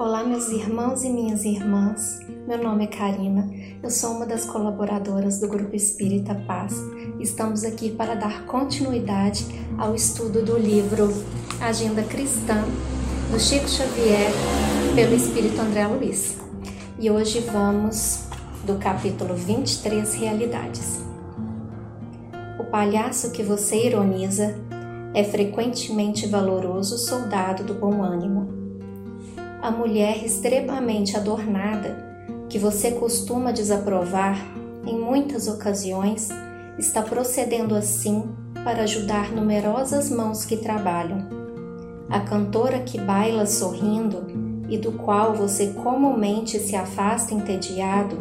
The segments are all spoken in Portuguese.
Olá, meus irmãos e minhas irmãs. Meu nome é Karina. Eu sou uma das colaboradoras do Grupo Espírita Paz. Estamos aqui para dar continuidade ao estudo do livro Agenda Cristã do Chico Xavier pelo Espírito André Luiz. E hoje vamos do capítulo 23 Realidades. O palhaço que você ironiza é frequentemente valoroso soldado do bom ânimo a mulher extremamente adornada, que você costuma desaprovar em muitas ocasiões, está procedendo assim para ajudar numerosas mãos que trabalham. A cantora que baila sorrindo e do qual você comumente se afasta entediado,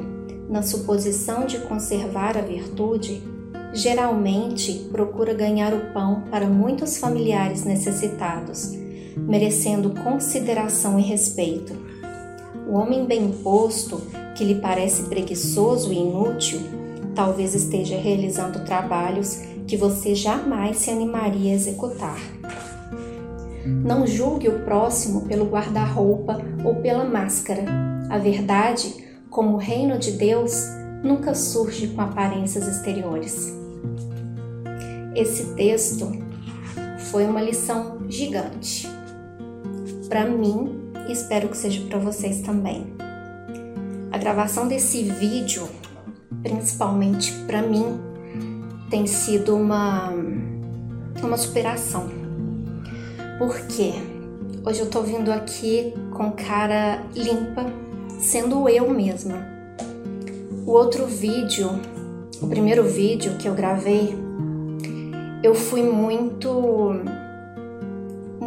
na suposição de conservar a virtude, geralmente procura ganhar o pão para muitos familiares necessitados merecendo consideração e respeito. O homem bem posto, que lhe parece preguiçoso e inútil, talvez esteja realizando trabalhos que você jamais se animaria a executar. Não julgue o próximo pelo guarda-roupa ou pela máscara. A verdade, como o reino de Deus, nunca surge com aparências exteriores. Esse texto foi uma lição gigante para mim e espero que seja para vocês também. A gravação desse vídeo, principalmente para mim, tem sido uma uma superação. Porque hoje eu tô vindo aqui com cara limpa, sendo eu mesma. O outro vídeo, o primeiro vídeo que eu gravei, eu fui muito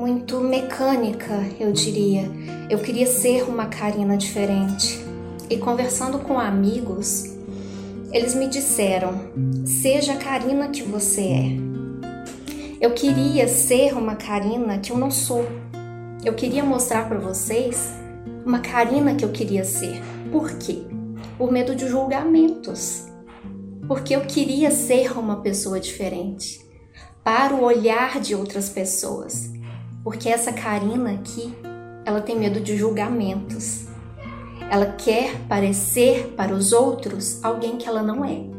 muito mecânica, eu diria. Eu queria ser uma Karina diferente. E conversando com amigos, eles me disseram: seja a Karina que você é. Eu queria ser uma Karina que eu não sou. Eu queria mostrar para vocês uma Karina que eu queria ser. Por quê? Por medo de julgamentos. Porque eu queria ser uma pessoa diferente para o olhar de outras pessoas. Porque essa Karina aqui, ela tem medo de julgamentos. Ela quer parecer para os outros alguém que ela não é.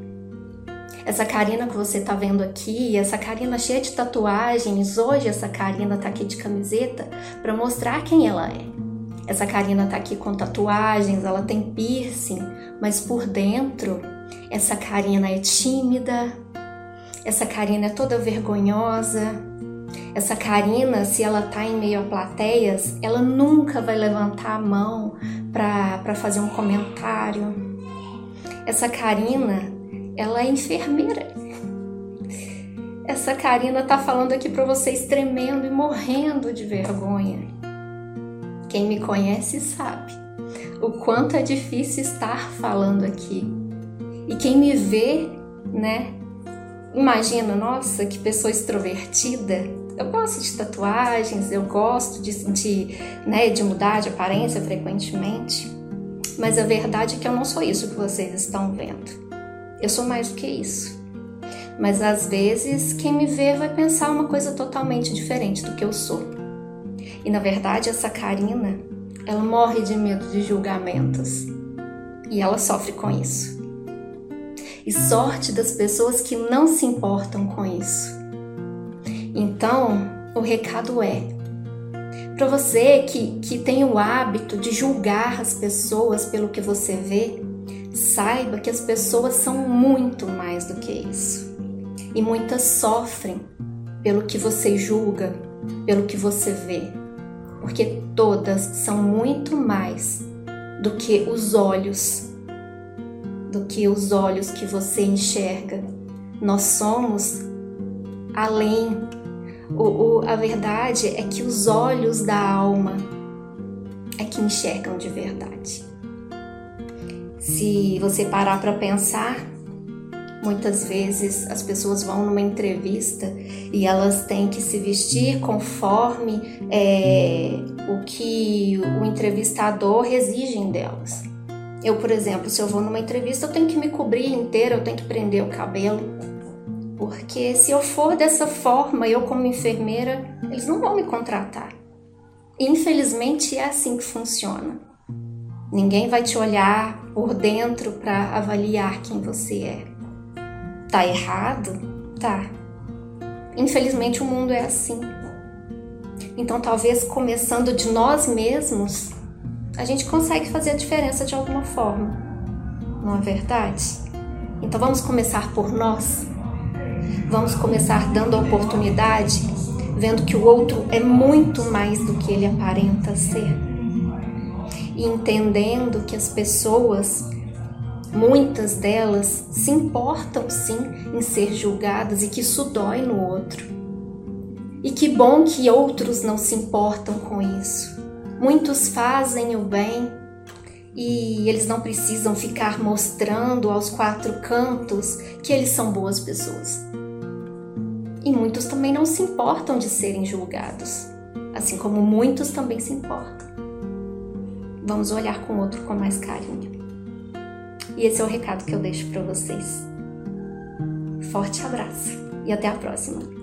Essa Karina que você tá vendo aqui, essa Karina cheia de tatuagens, hoje essa Karina tá aqui de camiseta para mostrar quem ela é. Essa Karina tá aqui com tatuagens, ela tem piercing, mas por dentro essa Karina é tímida, essa Karina é toda vergonhosa, essa Karina, se ela tá em meio a plateias, ela nunca vai levantar a mão para fazer um comentário. Essa Karina, ela é enfermeira. Essa Karina tá falando aqui para vocês tremendo e morrendo de vergonha. Quem me conhece sabe o quanto é difícil estar falando aqui. E quem me vê, né, imagina, nossa, que pessoa extrovertida eu gosto de tatuagens, eu gosto de, de, né, de mudar de aparência frequentemente, mas a verdade é que eu não sou isso que vocês estão vendo. Eu sou mais do que isso. Mas às vezes quem me vê vai pensar uma coisa totalmente diferente do que eu sou. E na verdade essa Karina, ela morre de medo de julgamentos. E ela sofre com isso. E sorte das pessoas que não se importam com isso então, o recado é: para você que, que tem o hábito de julgar as pessoas pelo que você vê, saiba que as pessoas são muito mais do que isso. E muitas sofrem pelo que você julga, pelo que você vê. Porque todas são muito mais do que os olhos, do que os olhos que você enxerga. Nós somos além o, o, a verdade é que os olhos da alma é que enxergam de verdade. Se você parar para pensar, muitas vezes as pessoas vão numa entrevista e elas têm que se vestir conforme é, o que o entrevistador exige delas. Eu, por exemplo, se eu vou numa entrevista, eu tenho que me cobrir inteira, eu tenho que prender o cabelo porque se eu for dessa forma, eu como enfermeira, eles não vão me contratar. Infelizmente é assim que funciona. Ninguém vai te olhar por dentro para avaliar quem você é. Tá errado? Tá. Infelizmente o mundo é assim. Então, talvez começando de nós mesmos, a gente consegue fazer a diferença de alguma forma. Não é verdade? Então, vamos começar por nós. Vamos começar dando oportunidade, vendo que o outro é muito mais do que ele aparenta ser. E entendendo que as pessoas muitas delas se importam sim em ser julgadas e que isso dói no outro. E que bom que outros não se importam com isso. Muitos fazem o bem e eles não precisam ficar mostrando aos quatro cantos que eles são boas pessoas. E muitos também não se importam de serem julgados, assim como muitos também se importam. Vamos olhar com o outro com mais carinho. E esse é o recado que eu deixo para vocês. Forte abraço e até a próxima!